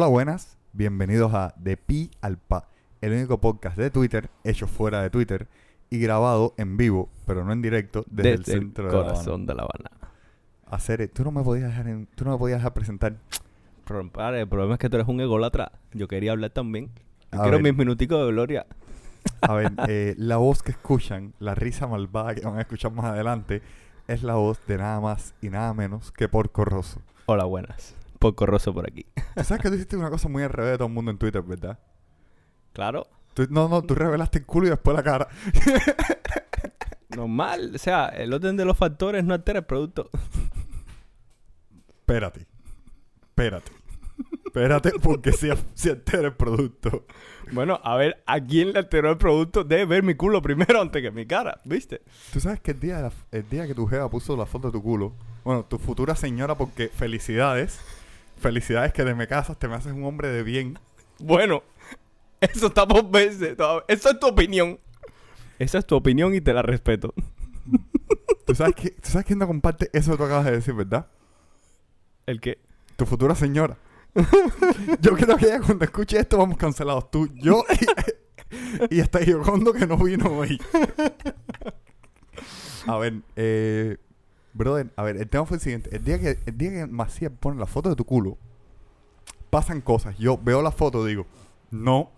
Hola, buenas. Bienvenidos a De Pi al Pa, el único podcast de Twitter hecho fuera de Twitter y grabado en vivo, pero no en directo, desde, el centro de La Habana. corazón de La Habana. Hacer, tú no me podías dejar, en- tú no me podías dejar presentar. Pero, padre, el problema es que tú eres un ególatra. Yo quería hablar también. Yo A quiero ver. mis minuticos de gloria. A ver, eh, la voz que escuchan, la risa malvada que van a escuchar más adelante, es la voz de nada más y nada menos que Porco Rosso. Hola, buenas. Poco roso por aquí. Tú sabes que tú hiciste una cosa muy al revés de todo el mundo en Twitter, ¿verdad? Claro, Tú- no, no, tú revelaste el culo y después la cara. normal. O sea, el orden de los factores no altera el producto. Espérate. Espérate. Espérate, porque si, si altera el producto. Bueno, a ver, ¿a quién le alteró el producto? Debe ver mi culo primero antes que mi cara, ¿viste? Tú sabes que el día, de la- el día que tu jeva puso la foto de tu culo, bueno, tu futura señora, porque felicidades, felicidades que te me casas, te me haces un hombre de bien. Bueno, eso está por verse. Esa es tu opinión. Esa es tu opinión y te la respeto. ¿Tú sabes, que, ¿Tú sabes quién no comparte eso que tú acabas de decir, verdad? ¿El qué? Tu futura señora. yo creo que ella cuando escuche esto vamos cancelados. Tú, yo y, y hasta Yocondo que no vino hoy. a ver, eh, brother, a ver, el tema fue el siguiente. El día que, el día que Macías pone la foto de tu culo, pasan cosas. Yo veo la foto, digo, no,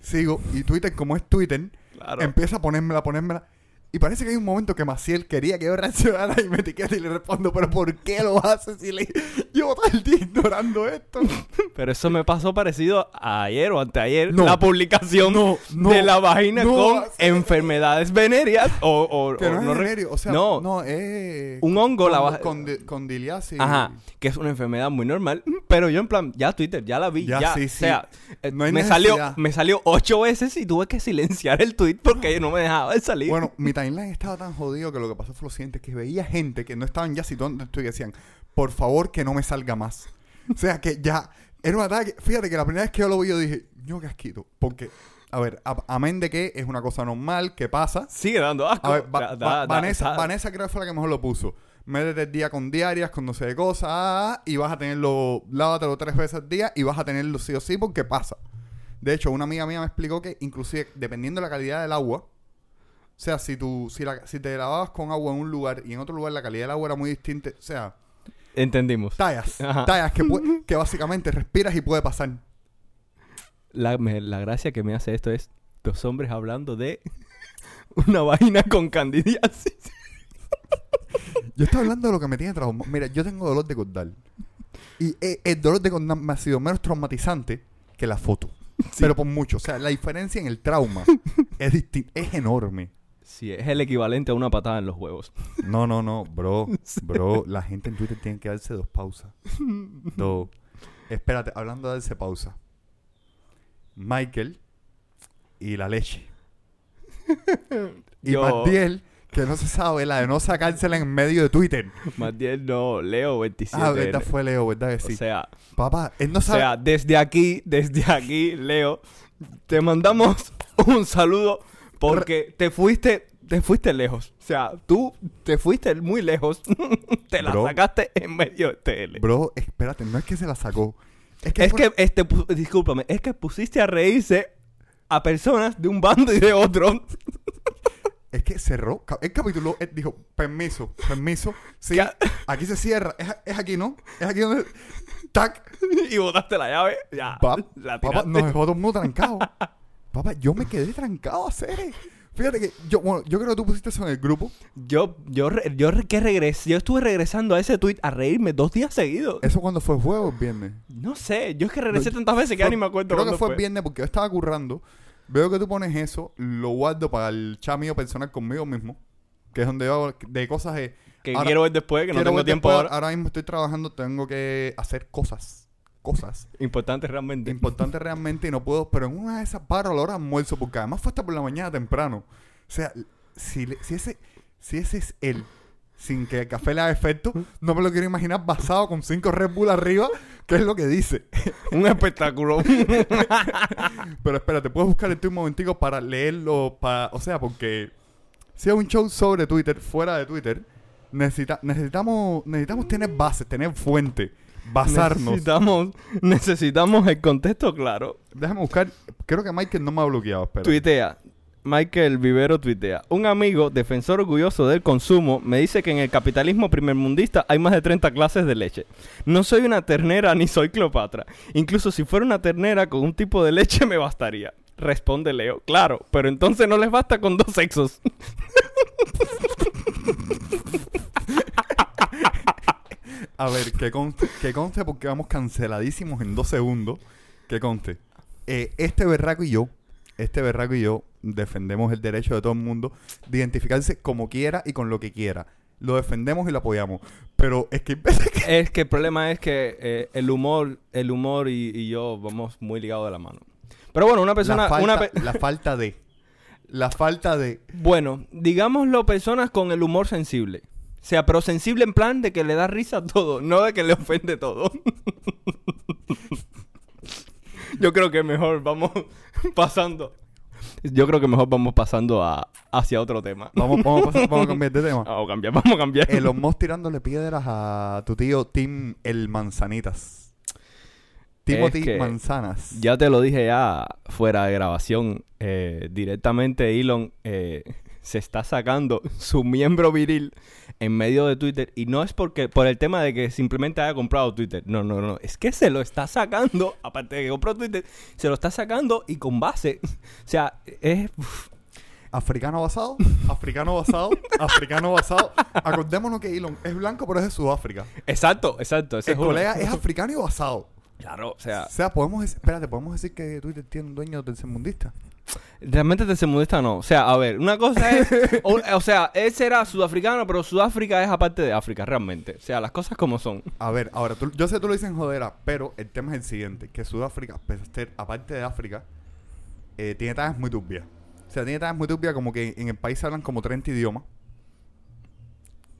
sigo, y Twitter, como es Twitter, Claro. empieza a ponérmela, ponérmela. Y parece que hay un momento que Maciel quería que yo reaccionara y me etiqueta y le respondo, pero ¿por qué lo haces? Y le llevo todo el día ignorando esto. Pero eso me pasó parecido a ayer o anteayer. No. La publicación No, no, de la vagina con enfermedades venéreas o, o- Que o no, no es o sea, no. no, es... Un hongo, la con, va- con, di- condiliasis. Ajá, que es una enfermedad muy normal. Pero yo en plan, ya Twitter, ya la vi, Ya, ya. sí, o sí. sea, eh, me salió, necesidad. me salió ocho veces y tuve que silenciar el tweet porque no me dejaba de salir. Bueno, mi timeline estaba tan jodido que lo que pasó fue lo siguiente, que veía gente que no estaban ya situando esto y decían, por favor que no me salga más. O sea, que ya era un ataque. Fíjate que la primera vez que yo lo vi yo dije, yo qué asquito. Porque, a ver, amén de que es una cosa normal, que pasa. Sigue dando asco. A ver, Va- Da- Va- da- da- Vanessa, Vanessa creo que fue la que mejor lo puso. Métete el día con diarias, con no sé qué cosas, ah, ah, y vas a tenerlo, lávatelo tres veces al día y vas a tenerlo sí o sí porque pasa. De hecho, una amiga mía me explicó que inclusive dependiendo de la calidad del agua, o sea, si tú, si, la- si te lavabas con agua en un lugar y en otro lugar la calidad del agua era muy distinta, o sea, Entendimos. tallas, Ajá. tallas que, que básicamente respiras y puede pasar. La, me- la gracia que me hace esto es dos hombres hablando de una vagina con candidiasis. Yo estoy hablando de lo que me tiene traumado. Mira, yo tengo dolor de cordal. Y eh, el dolor de cordal me ha sido menos traumatizante que la foto. Pero por mucho. O sea, la diferencia en el trauma es es enorme. Sí, es el equivalente a una patada en los huevos. No, no, no, bro. Bro, la gente en Twitter tiene que darse dos pausas. Dos. Espérate, hablando de darse pausa. Michael y la leche. Y Yo- Matiel, que no se sabe, la de no sacársela en medio de Twitter. Bien no, Leo 27. Ah, verdad fue Leo, ¿verdad que sí? O sea, Papá, él no o sabe. sea, desde aquí, desde aquí, Leo, te mandamos un saludo porque te fuiste, te fuiste lejos. O sea, tú te fuiste muy lejos. te la Bro. sacaste en medio de TL. Bro, espérate, no es que se la sacó. Es que, Es fue- que, este, pu- discúlpame, es que pusiste a reírse a personas de un bando y de otro. es que cerró. ca- El capítulo él dijo, permiso, permiso. Sí, aquí se cierra. Es, es aquí, ¿no? Es aquí donde. Tac. y botaste la llave. Ya, Pa- la papá, tiraste. nos dejó todo el mundo trancado. Papá, yo me quedé trancado a hacer. Fíjate que yo, bueno, yo creo que tú pusiste eso en el grupo. Yo, yo, yo que regresé, yo estuve regresando a ese tweet a reírme dos días seguidos. Eso cuando fue jueves o viernes. No sé, yo es que regresé No, tantas veces que ya ni me acuerdo Creo que fue, fue. viernes porque yo estaba currando. Veo que tú pones eso, lo guardo para el chat mío personal conmigo mismo. Que es donde yo hago de cosas de. Que Ahora- quiero ver después, que no tengo tiempo después, ahora. Ahora mismo estoy trabajando, tengo que hacer cosas. Cosas Importante realmente. importantes realmente y no puedo. Pero en una de esas paro a la hora de almuerzo, porque además fue hasta por la mañana temprano. O sea, si, le- si, ese, si ese es él, sin que el café le haga efecto, no me lo quiero imaginar basado con cinco Red Bull arriba, que es lo que dice. Un espectáculo. Pero espérate, puedes buscar el tweet un momentico para leerlo, para, o sea, porque si es un show sobre Twitter, fuera de Twitter, necesita, necesitamos, necesitamos tener bases, tener fuente. Basarnos. Necesitamos, necesitamos el contexto claro. Déjame buscar. Creo que Michael no me ha bloqueado. Espera. Tuitea. Michael Vivero tuitea. Un amigo, defensor orgulloso del consumo, me dice que en el capitalismo primermundista hay más de 30 clases de leche. No soy una ternera ni soy Cleopatra. Incluso si fuera una ternera con un tipo de leche me bastaría. Responde Leo. Claro, pero entonces no les basta con dos sexos. A ver, que conste, que conste porque vamos canceladísimos en dos segundos. Que conste. Eh, este berraco y yo, este berraco y yo, defendemos el derecho de todo el mundo de identificarse como quiera y con lo que quiera. Lo defendemos y lo apoyamos. Pero es que Es que el problema es que eh, el humor, el humor y, y yo vamos muy ligados de la mano. Pero bueno, una persona, la, falta, una pe- la falta de. La falta de. bueno, digámoslo personas con el humor sensible. Sea, pero sensible en plan de que le da risa a todo, no de que le ofende todo. Yo creo que mejor vamos pasando. Yo creo que mejor vamos pasando a, hacia otro tema. Vamos, vamos, pasar- vamos a cambiar de tema. Vamos a cambiar, vamos a cambiar. Elon Musk tirándole piedras a tu tío Tim el Manzanitas. Timothy que Manzanas. Ya te lo dije ya fuera de grabación. eh, directamente Elon eh, se está sacando su miembro viril en medio de Twitter. Y no es porque por el tema de que simplemente haya comprado Twitter. No, no, no. Es que se lo está sacando. Aparte de que compró Twitter, se lo está sacando y con base. O sea, es. Africano basado, africano basado, africano basado. Acordémonos que Elon es blanco, pero es de Sudáfrica. Exacto, exacto. Ese El es colega es africano y basado. Claro, o sea, O sea, podemos espérate, podemos decir que Twitter tiene un dueño tercermundista. Realmente tercermundista no. O sea, a ver, una cosa es. o, o sea, él será sudafricano, pero Sudáfrica es aparte de África, realmente. O sea, las cosas como son. A ver, ahora, tú- yo sé que tú lo dices en jodera, pero el tema es el siguiente: que Sudáfrica, aparte de África, eh, tiene tallas muy turbias. O sea, tiene tallas muy turbias como que en el país se hablan como 30 idiomas.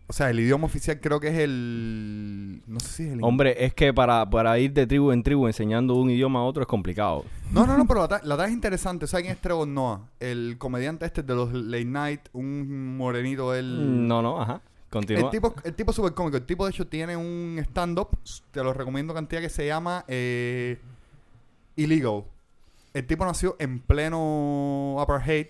O sea, el idioma oficial creo que es el... No sé si es el... Hombre, es que para, para ir de tribu en tribu enseñando un idioma a otro es complicado. No, no, no, pero la talla es interesante. ¿Sabes quién es Trevor Noah? El comediante este de los Late Night, un morenito, él... No, no, ajá. Continúa. El tipo, el tipo súper cómico. El tipo, de hecho, tiene un stand-up. Te lo recomiendo cantidad que se llama eh, Illegal. El tipo nació en pleno apartheid.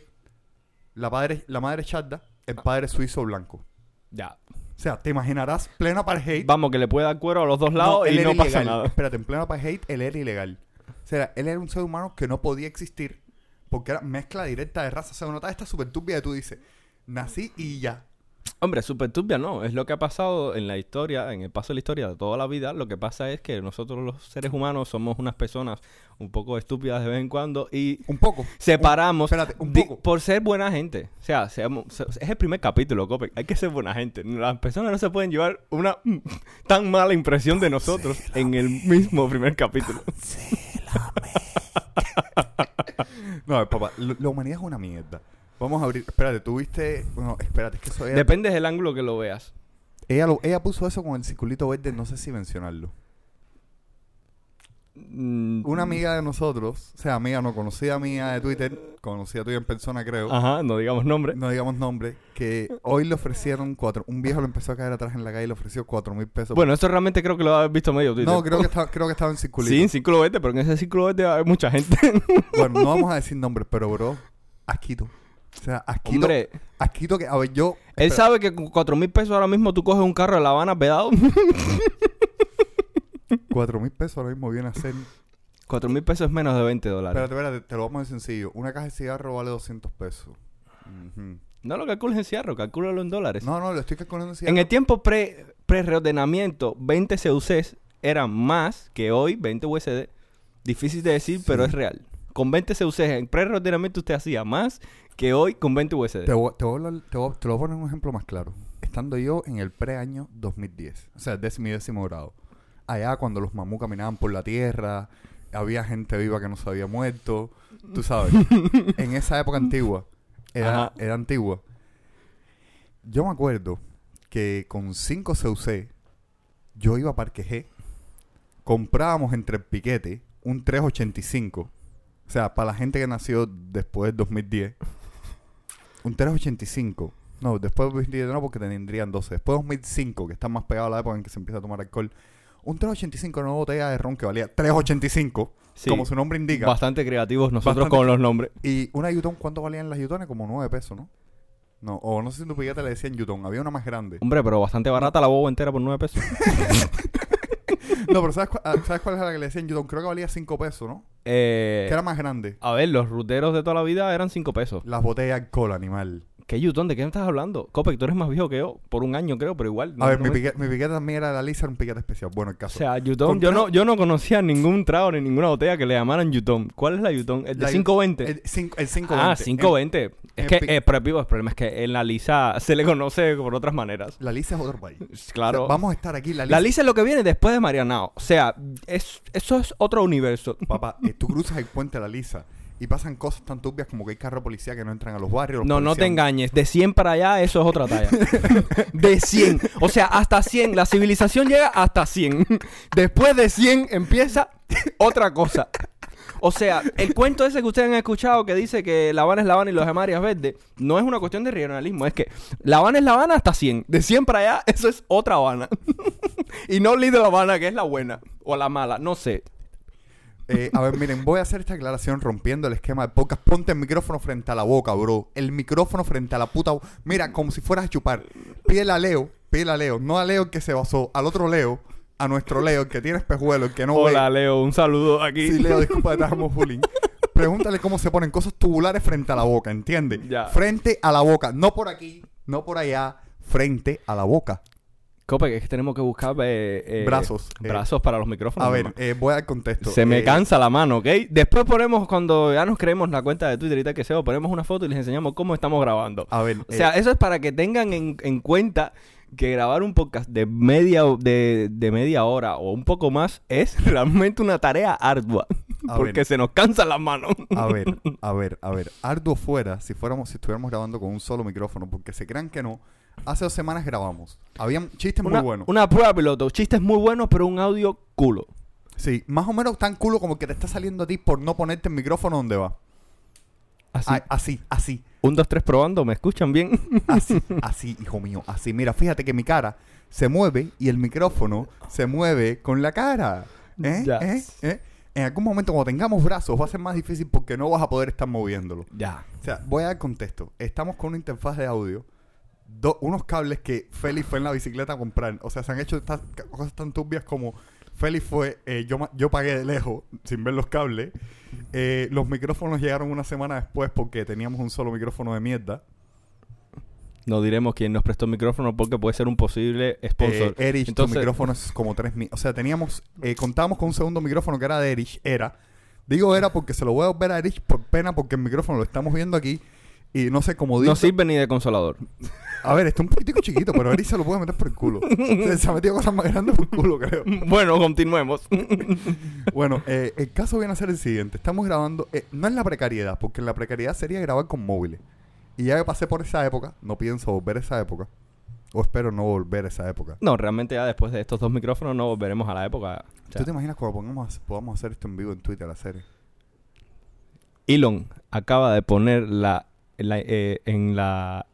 La, padre, la madre es charda. El padre es suizo blanco. Ya. O sea, te imaginarás pleno apartheid. Vamos, que le puede dar cuero a los dos lados él y no pasa ilegal. nada. Espérate, en pleno apartheid, él era ilegal. O sea, él era un ser humano que no podía existir porque era mezcla directa de raza. O sea, una nota esta súper turbia que tú dices, nací y ya. Hombre, súper turbia, no. Es lo que ha pasado en la historia, en el paso de la historia de toda la vida. Lo que pasa es que nosotros los seres humanos somos unas personas un poco estúpidas de vez en cuando y Un poco. separamos Un- espérate, un poco. por ser buena gente. O sea, seamos- se- es el primer capítulo, Cope. Hay que ser buena gente. Las personas no se pueden llevar una tan mala impresión de nosotros en el mismo primer capítulo. No, papá, la humanidad es una mierda. Vamos a abrir. Espérate, tuviste. No, espérate, es que eso ella, Depende del ángulo que lo veas. ella, lo- ella puso eso con el circulito verde, no sé si mencionarlo. Mm, Una amiga de nosotros, o sea, amiga no conocida mía de Twitter, conocida tuya en persona, creo. Ajá, no digamos nombre. No digamos nombre, que hoy le ofrecieron cuatro. Un viejo le empezó a caer atrás en la calle y le ofreció cuatro mil pesos. Bueno, esto realmente creo que lo has visto medio Twitter. no, creo que, estaba, creo que estaba en circulito. Sí, en círculo verde, pero en ese círculo verde hay mucha gente. Bueno, no vamos a decir nombres, pero bro, asquito. O sea, asquito. Hombre, Asquito que, a ver, yo. él espera, sabe que con cuatro mil pesos ahora mismo tú coges un carro de La Habana pedado. Cuatro mil pesos ahora mismo viene a ser. Cuatro mil pesos es menos de 20 dólares. Espérate, espérate, te lo vamos a decir sencillo. Una caja de cigarro vale 200 pesos. Ujú. No lo calcules en cierro, calcúlalo en dólares. No, no, lo estoy calculando en en cigarro. el tiempo pre, pre-reordenamiento, 20 CUCs eran más que hoy 20 USD. Difícil de decir, pero es real. Con 20 CUCs en pre-reordenamiento usted hacía más que hoy con 20 USD. Te voy, te, voy a hablar- te, voy, te lo voy a poner un ejemplo más claro. Estando yo en el pre-año 2010, o sea, décimo y décimo grado. Allá cuando los mamú caminaban por la tierra, había gente viva que no se había muerto, tú sabes. en esa época antigua, era, era antigua. Yo me acuerdo que con 5 CUC, yo iba a Parque G, comprábamos entre el piquete un 385. O sea, para la gente que nació después del 2010, un 385. No, después del 2010 no, porque tendrían 12. Después de 2005, que está más pegado a la época en que se empieza a tomar alcohol, Un 385 era una botella de ron que valía 385, Sí. como su nombre indica. Bastante creativos nosotros Bastante- con los nombres. Y una Yutón, ¿cuánto valían las Yutones? Como 9 pesos, ¿no? No, o no sé si en tu le decían Yutón, había una más grande. Hombre, pero bastante barata la boba entera por 9 pesos. No, pero ¿sabes, cu- ah, ¿sabes cuál es la que le decían Yutón? Creo que valía 5 pesos, ¿no? Eh, Que era más grande. a ver, los ruteros de toda la vida eran 5 pesos. Las botellas de alcohol, animal. ¿Qué Yutón? ¿De qué me estás hablando? Copec, tú eres más viejo que yo. Por un año creo, pero igual. A ver, no mi, me- piquete, mi piquete también era de la Lisa, era un piquete especial. Bueno, el O caso. sea, Yutón, yo no, yo no conocía ningún trago ni ninguna botella que le llamaran Yutón. ¿Cuál es la Yutón? ¿El de La- 520? el, cinco- el 520. ah, 520. es en que, eh, pero el problema es que en la Lisa se le conoce por otras maneras. La Lisa es otro país. Claro. O sea, vamos a estar aquí. La Lisa. La Lisa es lo que viene después de Marianao. O sea, es, eso es otro universo. Papá, eh, tú cruzas el puente de la Lisa y pasan cosas tan turbias como que hay carro policía que no entran a los barrios. los No, no te engañes. De 100 para allá, eso es otra talla. De 100. O sea, hasta 100. La civilización llega hasta 100. Después de 100 empieza otra cosa. O sea, el cuento ese que ustedes han escuchado que dice que La Habana es La Habana y los demás áreas verdes, no es una cuestión de regionalismo. Es que La Habana es La Habana hasta 100. De 100 para allá, eso es otra Habana. y no Little Habana, que es la buena. O la mala, no sé. Eh, a ver, miren, voy a hacer esta aclaración rompiendo el esquema de podcast. Ponte el micrófono frente a la boca, bro. El micrófono frente a la puta boca. Mira, como si fueras a chupar. Pídele a Leo, pídele a Leo. No a Leo el que se basó, al otro Leo, a nuestro Leo, el que tiene espejuelo, el que no Hola, ve. Leo. Un saludo aquí. Sí, Leo, disculpa te bullying. Pregúntale cómo se ponen cosas tubulares frente a la boca, ¿entiendes? Ya. Frente a la boca. No por aquí, no por allá. Frente a la boca. Cope, es que tenemos que buscar eh, eh, Brazos, eh. Brazos para los micrófonos. A ver, voy a dar contexto. Se me cansa la mano, ¿ok? Después ponemos, cuando ya nos creemos la cuenta de Twitter y tal que sea, ponemos una foto y les enseñamos cómo estamos grabando. A ver, O sea, eso es para que tengan en, en cuenta que grabar un podcast de media, de, de media hora o un poco más es realmente una tarea ardua. A porque ver. se nos cansan las manos. A ver, a ver, a ver. Arduo fuera si fuéramos, si estuviéramos grabando con un solo micrófono, porque se crean que no. Hace dos semanas grabamos. Habían chistes Una, muy buenos. una prueba piloto. Chistes muy buenos, pero un audio culo. Sí, más o menos tan culo como que te está saliendo a ti por no ponerte el micrófono donde va. Así. Ah, así, así, Un, dos, tres probando. ¿Me escuchan bien? así, así, hijo mío, así. Mira, fíjate que mi cara se mueve y el micrófono se mueve con la cara. ¿Eh? ¿Eh? ¿Eh? En algún momento cuando tengamos brazos va a ser más difícil porque no vas a poder estar moviéndolo. ya. O sea, voy a dar contexto. Estamos con una interfaz de audio, do- unos cables que Félix fue en la bicicleta a comprar. O sea, se han hecho estas cosas tan turbias como Félix fue, eh, yo, yo pagué de lejos sin ver los cables. Eh, los micrófonos llegaron una semana después porque teníamos un solo micrófono de mierda. No diremos quién nos prestó el micrófono porque puede ser un posible sponsor. Eh, Erich, Entonces- tu micrófono es como tres mil. O sea, teníamos, eh, contábamos con un segundo micrófono que era de Erich, era. Digo era porque se lo voy a ver a Erich por pena porque el micrófono lo estamos viendo aquí y no sé cómo dice. No sirve ni de consolador. A ver, está un poquitico chiquito, pero Erich se lo puede meter por el culo. Se, se ha metido cosas más grandes por el culo, creo. bueno, continuemos. Bueno, eh, el caso viene a ser el siguiente. Estamos grabando, eh, no en la precariedad, porque en la precariedad sería grabar con móviles. Y ya que pasé por esa época, no pienso volver a esa época. O espero no volver a esa época. no, realmente ya después de estos dos micrófonos no volveremos a la época. o sea, ¿Tú te imaginas cuando pongamos, podamos hacer esto en vivo en Twitter, la serie? Elon acaba de poner la, la, eh, en la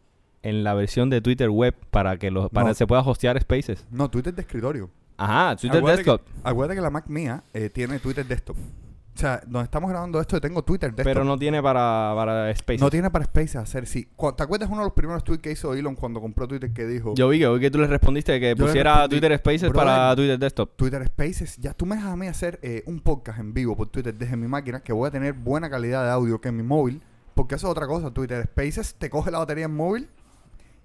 en la versión de Twitter web para que los para No. que se pueda hostear Spaces. No, Twitter de escritorio. Ajá, Twitter Acuérdate desktop. Que, acuérdate que la Mac mía eh, tiene Twitter desktop. O sea, donde estamos grabando esto, tengo Twitter desktop. Pero no tiene para, para Spaces. No tiene para Spaces hacer, sí. ¿Te acuerdas uno de los primeros tweets que hizo Elon cuando compró Twitter que dijo... Yo vi que hoy que tú le respondiste que Yo pusiera Twitter Spaces "Brother, para Twitter desktop. Twitter Spaces, ya tú me dejas a mí hacer eh, un podcast en vivo por Twitter desde mi máquina que voy a tener buena calidad de audio que en mi móvil, porque eso es otra cosa. Twitter Spaces te coge la batería en móvil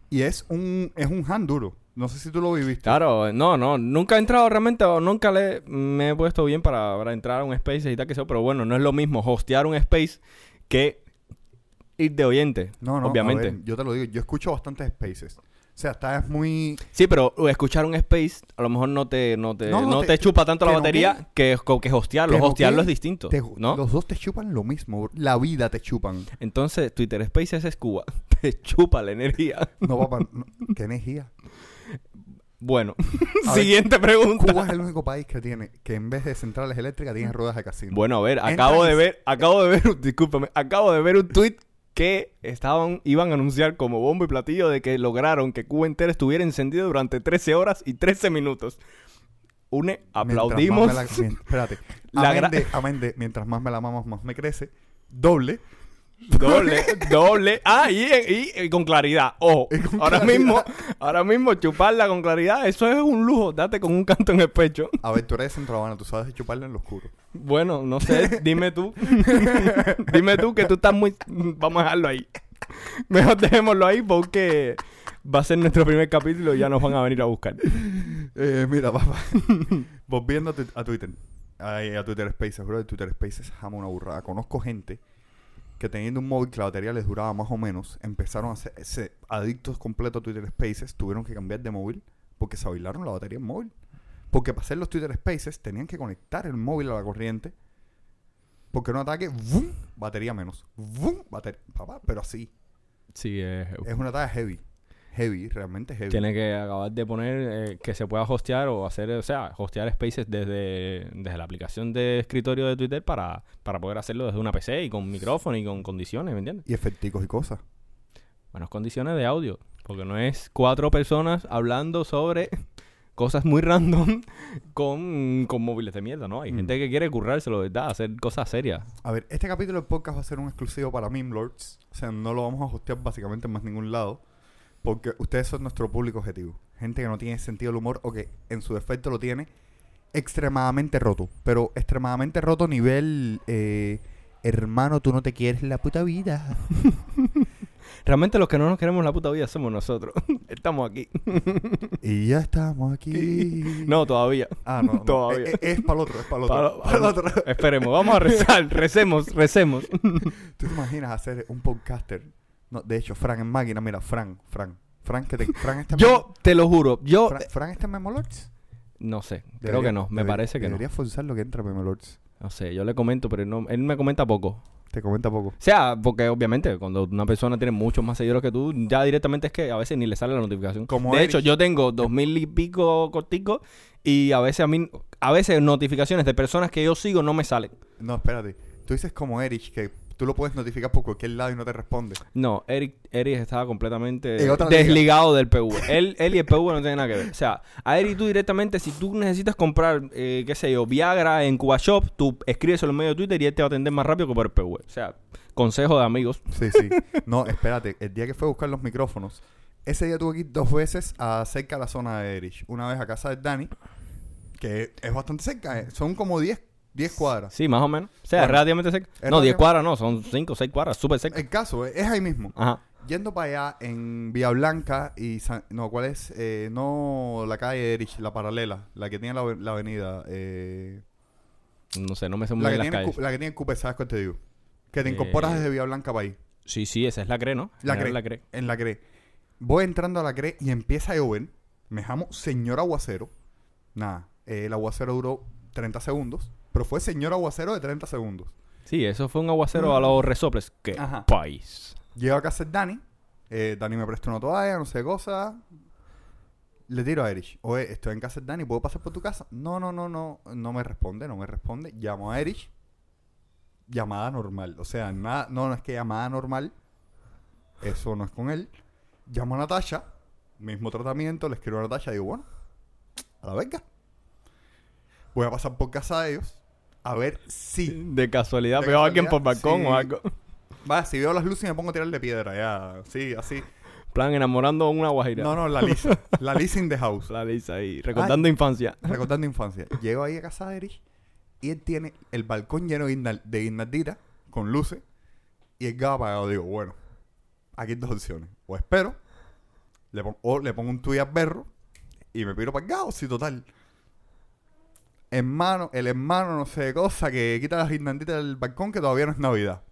y es un es un hand duro. No sé si tú lo viviste. Claro, no, no, nunca he entrado realmente, o nunca le, me he puesto bien para, para entrar a un space y tal que sea, pero bueno, no es lo mismo hostear un space que ir de oyente, No, no, obviamente. ver, yo te lo digo, yo escucho bastantes Spaces. O sea, estás muy Sí, pero escuchar un space a lo mejor no te, no te, No, te, te- chupa tanto la te batería que, que hostearlo. te Hostearlo es distinto, te- ¿no? los dos te chupan lo mismo, la vida te chupan. Entonces, Twitter Spaces es Cuba. Te chupa la energía. No, papá, no, qué energía. Bueno, A ver, siguiente pregunta. Cuba es el único país que tiene que en vez de centrales eléctricas tiene ruedas de casino. Bueno, a ver, acabo de ver, acabo de ver, discúlpame, acabo de ver un tweet que estaban, iban a anunciar como bombo y platillo de que lograron que Cuba entera estuviera encendida durante 13 horas y 13 minutos. une, aplaudimos. la- espérate. La amén, gra- de, amén de, mientras más me la mamos, más me crece. Doble. Doble, doble. Ah, y, y- y con claridad. Ojo, con ahora claridad. mismo, ahora mismo chuparla con claridad, eso es un lujo. Date con un canto en el pecho. A ver, tú eres de Centro Habana, tú sabes chuparla en lo oscuro. Bueno, no sé, dime tú. dime tú que tú estás muy... Vamos a dejarlo ahí. Mejor dejémoslo ahí porque va a ser nuestro primer capítulo y ya nos van a venir a buscar. Eh, mira, papá. Volviendo a, a Twitter. A Twitter Spaces, bro. Twitter Spaces jamás una burrada. Conozco gente que teniendo un móvil que la batería les duraba más o menos, empezaron a ser adictos completos a Twitter Spaces, tuvieron que cambiar de móvil porque se bailaron la batería en móvil. Porque para hacer los Twitter Spaces tenían que conectar el móvil a la corriente. Porque un ataque, ¡vum! batería menos. ¡vum! batería. Papá, pero así. Sí, es... Es un ataque heavy. Heavy, realmente heavy. Tiene que acabar de poner eh, que se pueda hostear o hacer, o sea, hostear spaces desde, desde la aplicación de escritorio de Twitter para, para poder hacerlo desde una PC y con micrófono y con condiciones, ¿me entiendes? Y efecticos y cosas. Buenas condiciones de audio, porque no es cuatro personas hablando sobre cosas muy random con, con móviles de mierda, ¿no? Hay Mm. gente que quiere currárselo, ¿verdad? Hacer cosas serias. A ver, este capítulo del podcast va a ser un exclusivo para Meme Lords. O sea, no lo vamos a hostear básicamente en más ningún lado. Porque ustedes son nuestro público objetivo. Gente que no tiene sentido del humor o que en su defecto lo tiene extremadamente roto. Pero extremadamente roto a nivel... eh, hermano, tú no te quieres la puta vida. Realmente los que no nos queremos la puta vida somos nosotros. Estamos aquí. y ya estamos aquí. No, todavía. Ah, no. no. todavía. Es, es para el otro, es para el Para- otro. Para el otro. Esperemos, vamos a rezar, recemos, recemos. ¿Tú te imaginas hacer un podcaster? No, de hecho, Fran en máquina, mira, Fran, Fran. Fran, que te, Fran está Yo te lo juro, yo... Fran, Fran está en Memolords. No sé, creo que no, me debería- parece que no. Debería forzar lo que entra en Memolords. No sé, yo le comento, pero no, él me comenta poco. Te comenta poco. O sea, porque obviamente cuando una persona tiene muchos más seguidores que tú, ya directamente es que a veces ni le sale la notificación. Como de Eric. hecho, yo tengo dos mil y pico corticos y a veces a mí, a veces notificaciones de personas que yo sigo no me salen. No, espérate. Tú dices como Erich, que tú lo puedes notificar por cualquier lado y no te responde. No, Eric, Eric estaba completamente liga. desligado del PV. él, él y el PV no tienen nada que ver. O sea, a Eric tú directamente, si tú necesitas comprar, eh, qué sé yo, Viagra en Cuba Shop, tú escribes en los medios de Twitter y él te va a atender más rápido que por el PV. O sea, consejo de amigos. Sí, sí. No, espérate. El día que fue a buscar los micrófonos, ese día tuve que ir dos veces a cerca de la zona de Erich. Una vez a casa de Dani, que es bastante cerca. eh. Son como 10, 10 cuadras. Sí, más o menos. O sea, Bueno, relativamente cerca. es No, 10 relativamente- cuadras no, son 5 o 6 cuadras, súper cerca. El caso eh, es ahí mismo. Ajá. Yendo para allá en Vía Blanca y... San- no, ¿cuál es? Eh, no la calle Erich, la paralela. La que tiene la, la avenida. Eh, No sé, no me sé muy la, que bien las tiene, el calles. cu- la que tiene el ¿sabes cuál te digo? Que te Eh, incorporas desde Vía Blanca para ahí. Sí, sí, esa es la CRE, ¿no? La CRE. La CRE. En la CRE. Voy entrando a la CRE y empieza a llover. Me llamo señor aguacero. Nada, eh, el aguacero duró 30 segundos. Pero fue señor aguacero de 30 segundos. Sí, eso fue un aguacero a los resoples. ¿Qué. Ajá. país? Llego a casa de Dani. eh, Dani me prestó una toalla, no sé qué cosa. Le tiro a Erich. Oye, estoy en casa de Dani, ¿puedo pasar por tu casa? No, no, no, no. No me responde, no me responde. Llamo a Erich. Llamada normal. O sea, nada, no, no es que llamada normal. Eso no es con él. Llamo a Natasha. Mismo tratamiento. Le escribo a Natasha. Digo, bueno, a la verga. Voy a pasar por casa de ellos. A ver si. De casualidad, veo a alguien por balcón sí. o algo. Va, si veo las luces me pongo a tirarle piedra. Ya, sí, así. plan, enamorando a una guajira. No, no, la Lisa. la Lisa in the house. La dice ahí, recordando infancia. Recordando infancia. Llego ahí a casa de Erich y él tiene el balcón lleno de, guirnal- de guirnalditas con luces y el gas apagado. Digo, bueno, aquí hay dos opciones. O espero, le o le pongo un tuit al berro y me piro para el gas, sí, total. Hermano, el hermano no sé de cosa que quita las guirnalditas del balcón que todavía no es Navidad.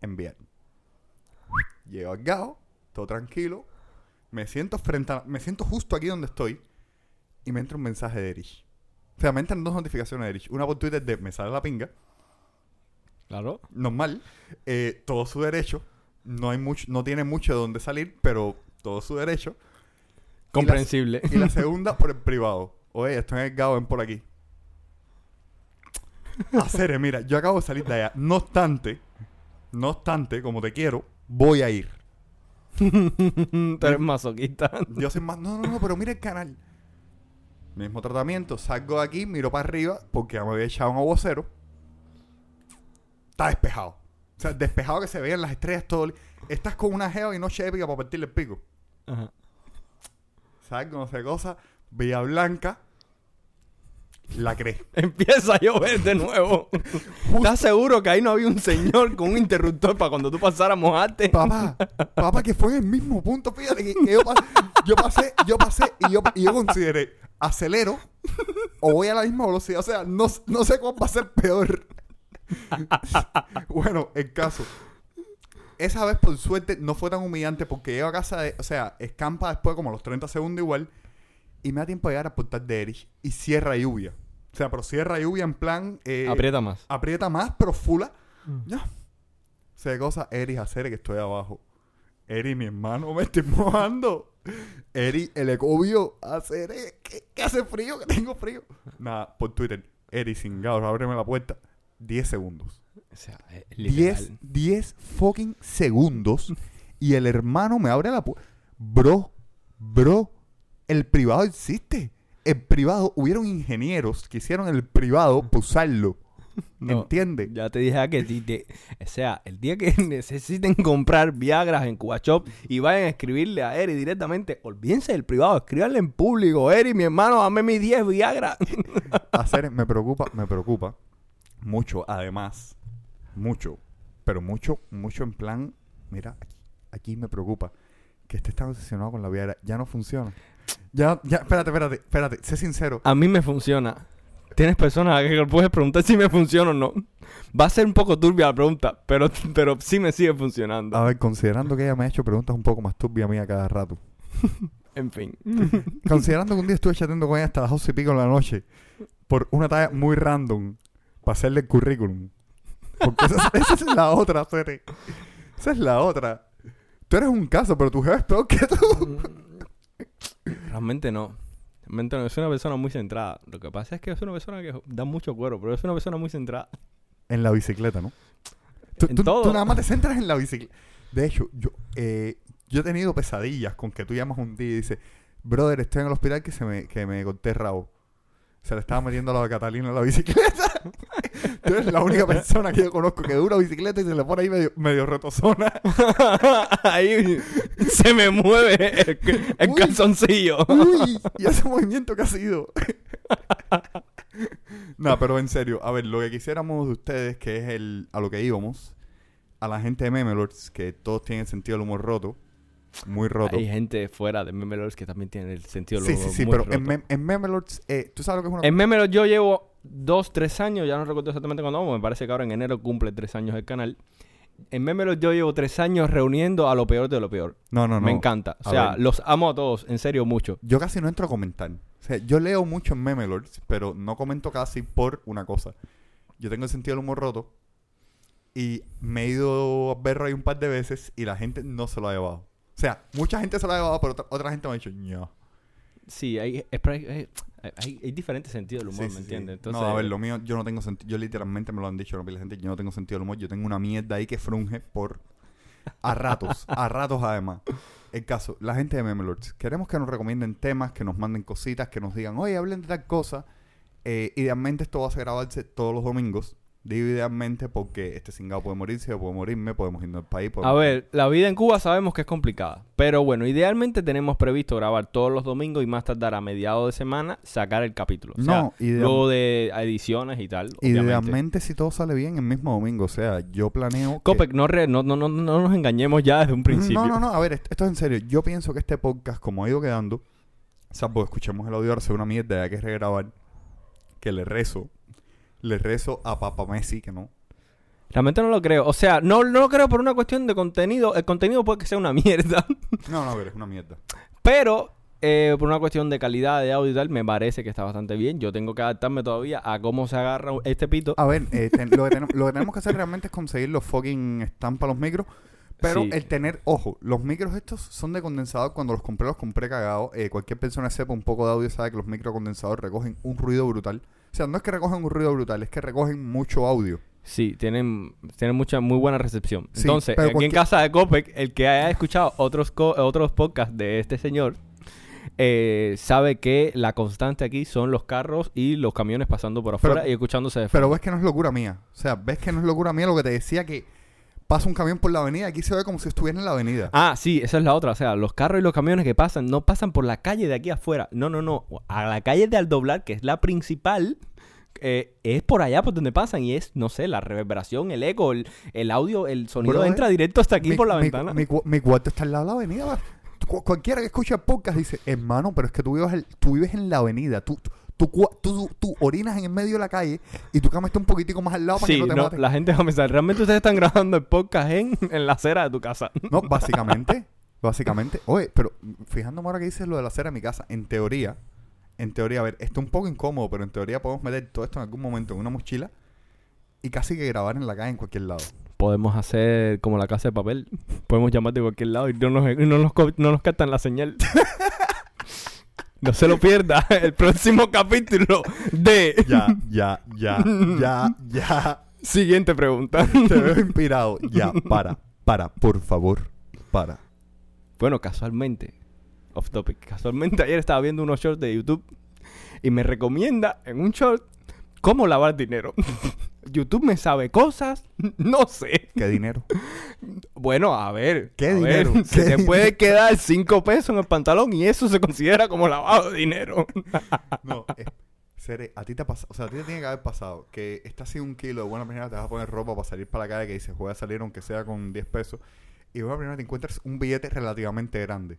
Enviar. Llego al gao, todo tranquilo. Me siento frente a, me siento justo aquí donde estoy y me entra un mensaje de Erich. O sea, me entran dos notificaciones de Erich. Una por Twitter de me sale la pinga, Claro. normal, eh, todo su derecho. No hay mucho, no tiene mucho de dónde salir, pero todo su derecho. Comprensible. Y la segunda por el privado. Oye, estoy en el gao, ven por aquí. Hacer, mira, yo acabo de salir de allá. No obstante, no obstante, como te quiero, voy a ir. Tú eres masoquista. Yo soy más. No, no, no, pero mira el canal. Mismo tratamiento. Salgo de aquí, miro para arriba porque ya me había echado un aguacero. Está despejado. O sea, despejado que se veían las estrellas todo. Estás con una geo y noche épica para partirle el pico. Ajá. Salgo, no sé cosa. Villa Blanca. La crees. Empieza a llover de nuevo. ¿Estás seguro que ahí no había un señor con un interruptor para cuando tú pasaras a mojarte? Papá, papá, que fue en el mismo punto. Fíjate que, que yo, pas- yo pasé, yo pasé y yo, y yo consideré, acelero o voy a la misma velocidad. O sea, no, no sé cuál va a ser peor. bueno, el caso. Esa vez, por suerte, no fue tan humillante porque llego a casa de, o sea, escampa después como a los 30 segundos igual y me da tiempo de llegar al portal de Erich y cierra lluvia. O sea, pero cierra lluvia en plan... eh, Aprieta más. aprieta más, pero fula. Ya. Se cosa, Eri, hacer que estoy abajo. Eri, mi hermano, me estoy mojando. Eri, el ecobio, hacer que, que hace frío, que tengo frío. Nada, por Twitter. Eri, cingado, ábreme la puerta. 10 segundos. O sea, es 10, literal. 10 fucking segundos. Y el hermano me abre la puerta. Bro, bro, el privado existe. El privado, hubieron ingenieros que hicieron el privado para usarlo. No, ¿Entiendes? Ya te dije que ti te- o sea, el día que necesiten comprar Viagras en Cubashop y vayan a escribirle a Eri directamente, olvídense del privado, escríbanle en público, Eri, mi hermano, dame mis 10 Viagra. hacer me preocupa, me preocupa mucho, además, mucho, pero mucho, mucho en plan, mira, aquí, aquí me preocupa que estés tan obsesionado con la Viagra, ya no funciona. Ya, ya, espérate, espérate, espérate, sé sincero. A mí me funciona. Tienes personas a que le puedes preguntar si me funciona o no. Va a ser un poco turbia la pregunta, pero, pero sí me sigue funcionando. A ver, considerando que ella me ha hecho preguntas un poco más turbias a mí a cada rato. En fin. Considerando que un día estuve chateando con ella hasta las 12 y pico de la noche por una talla muy random para hacerle el currículum. Porque esa, es- esa es la otra, Cere. Esa es la otra. Tú eres un caso, pero tu jefe es peor que tú. Realmente no. Realmente no. Es una persona muy centrada. Lo que pasa es que es una persona que da mucho cuero, pero es una persona muy centrada. En la bicicleta, ¿no? Tú, tú- tú nada más te centras en la bicicleta. De hecho, yo, eh, yo he tenido pesadillas con que tú llamas un día y dices, brother, estoy en el hospital que se me, que me corté el rabo. Se le estaba metiendo la Catalina en la bicicleta. tú eres la única persona que yo conozco que dura bicicleta y se le pone ahí medio, medio retozona. Ahí se me mueve el, el Uy. calzoncillo. Uy, y ese movimiento que ha sido. no, pero en serio, a ver, lo que quisiéramos de ustedes, que es el a lo que íbamos, a la gente de Memelords, que todos tienen el sentido del humor roto, muy roto. Hay gente fuera de Memelords que también tiene el sentido sí, del sí, humor sí, muy pero roto. en, Mem- en Memelords, eh, ¿tú sabes lo que es una En Memelords yo llevo dos, tres años, ya no recuerdo exactamente cuándo, me parece que ahora en enero cumple tres años el canal. En Memelords yo llevo tres años reuniendo a lo peor de lo peor. No, no, no. Me encanta. O sea, ver. los amo a todos, en serio, mucho. Yo casi no entro a comentar. O sea, yo leo mucho en Memelords, pero no comento casi por una cosa. Yo tengo el sentido del humor roto y me he ido a verlo ahí un par de veces y la gente no se lo ha llevado. O sea, mucha gente se lo ha llevado, pero otra, otra gente me ha dicho, no. Sí, hay, es- hay, hay- hay- hay diferentes sentidos del humor, Sí, sí, ¿me sí. entiendes? Entonces, no, a ver, lo mío, yo no tengo sentido. Yo literalmente me lo han dicho no la gente, yo no tengo sentido del humor. Yo tengo una mierda ahí que frunge por. A ratos, a ratos además. El caso, la gente de Memelords, queremos que nos recomienden temas, que nos manden cositas, que nos digan, oye, hablen de tal cosa. Eh, idealmente esto va a grabarse todos los domingos. Digo idealmente porque este cingado puede morirse, yo puedo morirme, podemos irnos del país. A ver, la vida en Cuba sabemos que es complicada. Pero bueno, idealmente tenemos previsto grabar todos los domingos y más tardar a mediados de semana sacar el capítulo. O sea, No, ideal- luego de ediciones y tal. obviamente. Idealmente, si todo sale bien, el mismo domingo. O sea, yo planeo. que- Copec, no, re- no, no, no, no nos engañemos ya desde un principio. No, no, no. A ver, est- esto es en serio. Yo pienso que este podcast, como ha ido quedando, salvo escuchemos el audio ahora, una mierda, hay que regrabar. Que le rezo. Le rezo a Papa Messi, que no. Realmente no lo creo. O sea, no, no lo creo por una cuestión de contenido. El contenido puede que sea una mierda. No, no, ver, es una mierda. Pero eh, por una cuestión de calidad de audio y tal, me parece que está bastante bien. Yo tengo que adaptarme todavía a cómo se agarra este pito. A ver, eh, ten- lo, que tenemos, lo que tenemos que hacer realmente es conseguir los fucking stamp para los micros. Pero Sí. el tener, ojo, los micros estos son de condensador. Cuando los compré, los compré cagados. Eh, cualquier persona que sepa un poco de audio sabe que los micros condensador recogen un ruido brutal. O sea, no es que recogen un ruido brutal, es que recogen mucho audio. Sí, tienen, tienen mucha, muy buena recepción. Sí, Entonces, pero aquí en casa de Copec, el que haya escuchado otros, co- otros podcasts de este señor, eh, sabe que la constante aquí son los carros y los camiones pasando por afuera Pero- y escuchándose de Pero fondo. ves que no es locura mía. O sea, ves que no es locura mía lo que te decía que pasa un camión por la avenida. Aquí se ve como si estuviera en la avenida. Ah, sí, esa es la otra. O sea, los carros y los camiones que pasan no pasan por la calle de aquí afuera. No, no, no. A la calle de Aldoblar, que es la principal, eh, es por allá por donde pasan. Y es, no sé, la reverberación, el eco, el, el audio, el sonido entra directo hasta aquí Mi- por la mi- ventana. Mi, mi cuarto está al lado de la avenida. cualquiera que escuche el podcast dice, hermano, pero es que tú vives, el- tú vives en la avenida. Tú, tú, tú, tú- orinas en el medio de la calle y tu cama está un poquitico más al lado para Sí, que no te no, mate. la gente va a pensar, realmente ustedes están grabando el podcast en, en la acera de tu casa. No, básicamente, básicamente. Oye, pero fijándome ahora que dices lo de la acera en mi casa, en teoría, en teoría, a ver, está un poco incómodo, pero en teoría podemos meter todo esto en algún momento en una mochila y casi que grabar en la calle en cualquier lado. Podemos hacer como la casa de papel. Podemos llamar de cualquier lado y no nos, no nos, no nos captan la señal. no se lo pierda el próximo capítulo de... Ya, ya, ya, ya, ya. Siguiente pregunta. Te veo inspirado. Ya, para, para, por favor, para. Bueno, casualmente, off topic, casualmente ayer estaba viendo unos shorts de YouTube y me recomienda en un short cómo lavar dinero. YouTube me sabe cosas, no sé. ¿Qué dinero? Bueno, a ver. ¿Qué a dinero? ver, ¿Qué se te puede quedar 5 pesos en el pantalón y eso se considera como lavado de dinero. No, eh, a ti te ha pasado, o sea, a ti te tiene que haber pasado que estás sin un kilo de buena primera, te vas a poner ropa para salir para la calle que dices, voy a salir aunque sea con 10 pesos, y de buena primera te encuentras un billete relativamente grande.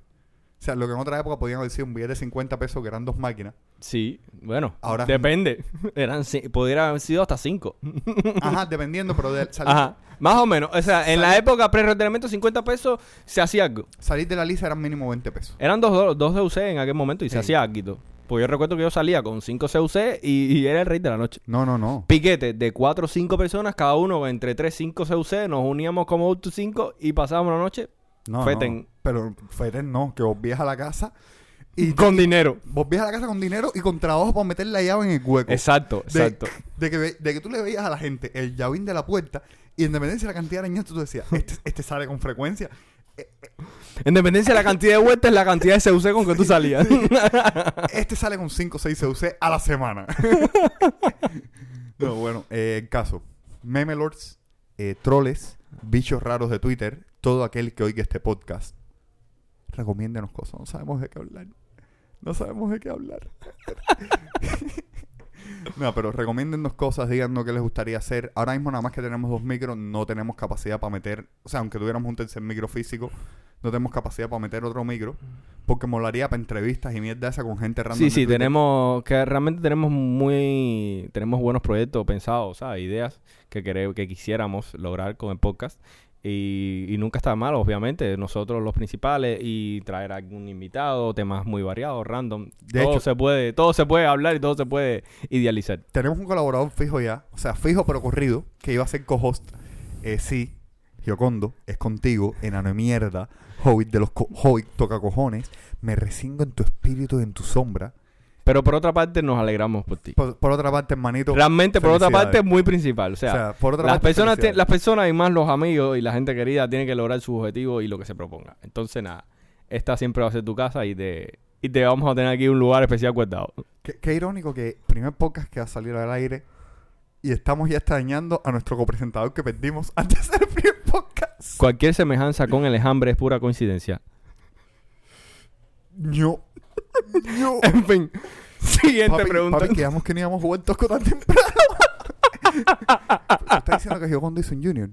O sea, lo que en otra época podían haber sido un billete de 50 pesos, que eran dos máquinas. Sí, bueno, Ahora- depende. Eran, pudiera haber sido hasta 5. Ajá, dependiendo, pero de salir, Ajá, más o menos. O sea, en la época pre-retiramiento 50 pesos se hacía algo. salir de la lisa eran mínimo 20 pesos. Eran dos, do- dos CUC en aquel momento y se Sí. hacía algo. Pues yo recuerdo que yo salía con 5 CUC y, y era el rey de la noche. No, no, no. Piquete de 4 o 5 personas, cada uno entre 3 5 CUC, nos uníamos como 8 5 y pasábamos la noche no feten. no. Pero feten no, que volvías a la casa y con dinero. volvías a la casa con dinero y con trabajo para meter la llave en el hueco. Exacto, de, exacto. de que, de que tú le veías a la gente el llavín de la puerta y en dependencia de la cantidad de años tú decías, este, este sale con frecuencia. En dependencia de la cantidad de vueltas, la cantidad de CUC con que tú salías. Este sale con 5 o 6 CUC a la semana. no, bueno, eh, caso. Meme lords, eh, troles, bichos raros de Twitter, todo aquel que oiga este podcast, recomiéndenos cosas. No sabemos de qué hablar. No sabemos de qué hablar. no, pero recomiéndennos cosas, díganos qué les gustaría hacer. Ahora mismo nada más que tenemos dos micros, no tenemos capacidad para meter, o sea, aunque tuviéramos un tercer micro físico, no tenemos capacidad para meter otro micro, porque molaría para entrevistas y mierda esa con gente random. Sí, sí, Twitter. tenemos que realmente tenemos muy tenemos buenos proyectos pensados, ¿sabes? Ideas que quere- que quisiéramos lograr con el podcast y, y nunca está mal, obviamente, nosotros los principales y traer a algún invitado, temas muy variados, random. De todo hecho- se puede, todo se puede hablar y todo se puede idealizar. Tenemos un colaborador fijo ya, o sea, fijo pero corrido, que iba a ser co-host. Eh, sí, Giocondo, es contigo, enano de mierda, hobbit de los co- hobbit toca cojones, me resingo en tu espíritu y en tu sombra. Pero por otra parte nos alegramos por ti. Por, por otra parte, hermanito. Realmente por otra parte es muy principal, o sea, o sea, por otra las parte, personas, las personas y más los amigos y la gente querida tienen que lograr su objetivo y lo que se proponga. Entonces, nada, esta siempre va a ser tu casa y te, y te vamos a tener aquí un lugar especial guardado. Qué, qué irónico que primer podcast que va a salir al aire y estamos ya extrañando a nuestro copresentador que perdimos antes de hacer el primer podcast. Cualquier semejanza con el enjambre es pura coincidencia. Yo. Yo. En fin, siguiente Papi, pregunta. papi, quedamos que no íbamos a jugar Tosco tan temprano. ¿Tú estás diciendo que Giocondo hizo un Junior?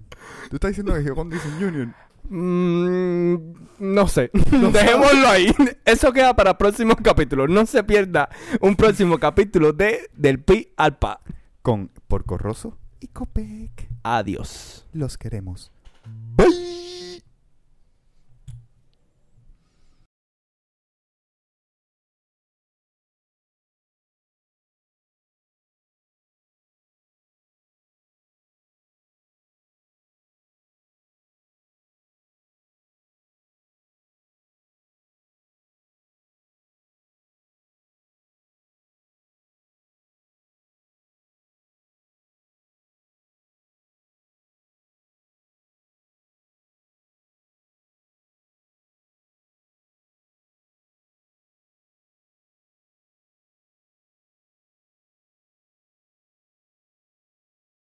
¿Tú estás diciendo que Giocondo hizo un Junior? Mm, no sé, dejémoslo ahí. Eso queda para próximos capítulos. No se pierda un próximo capítulo de Del Pi al Pa. Con Porco Rosso y Copec. Adiós. Los queremos. Bye.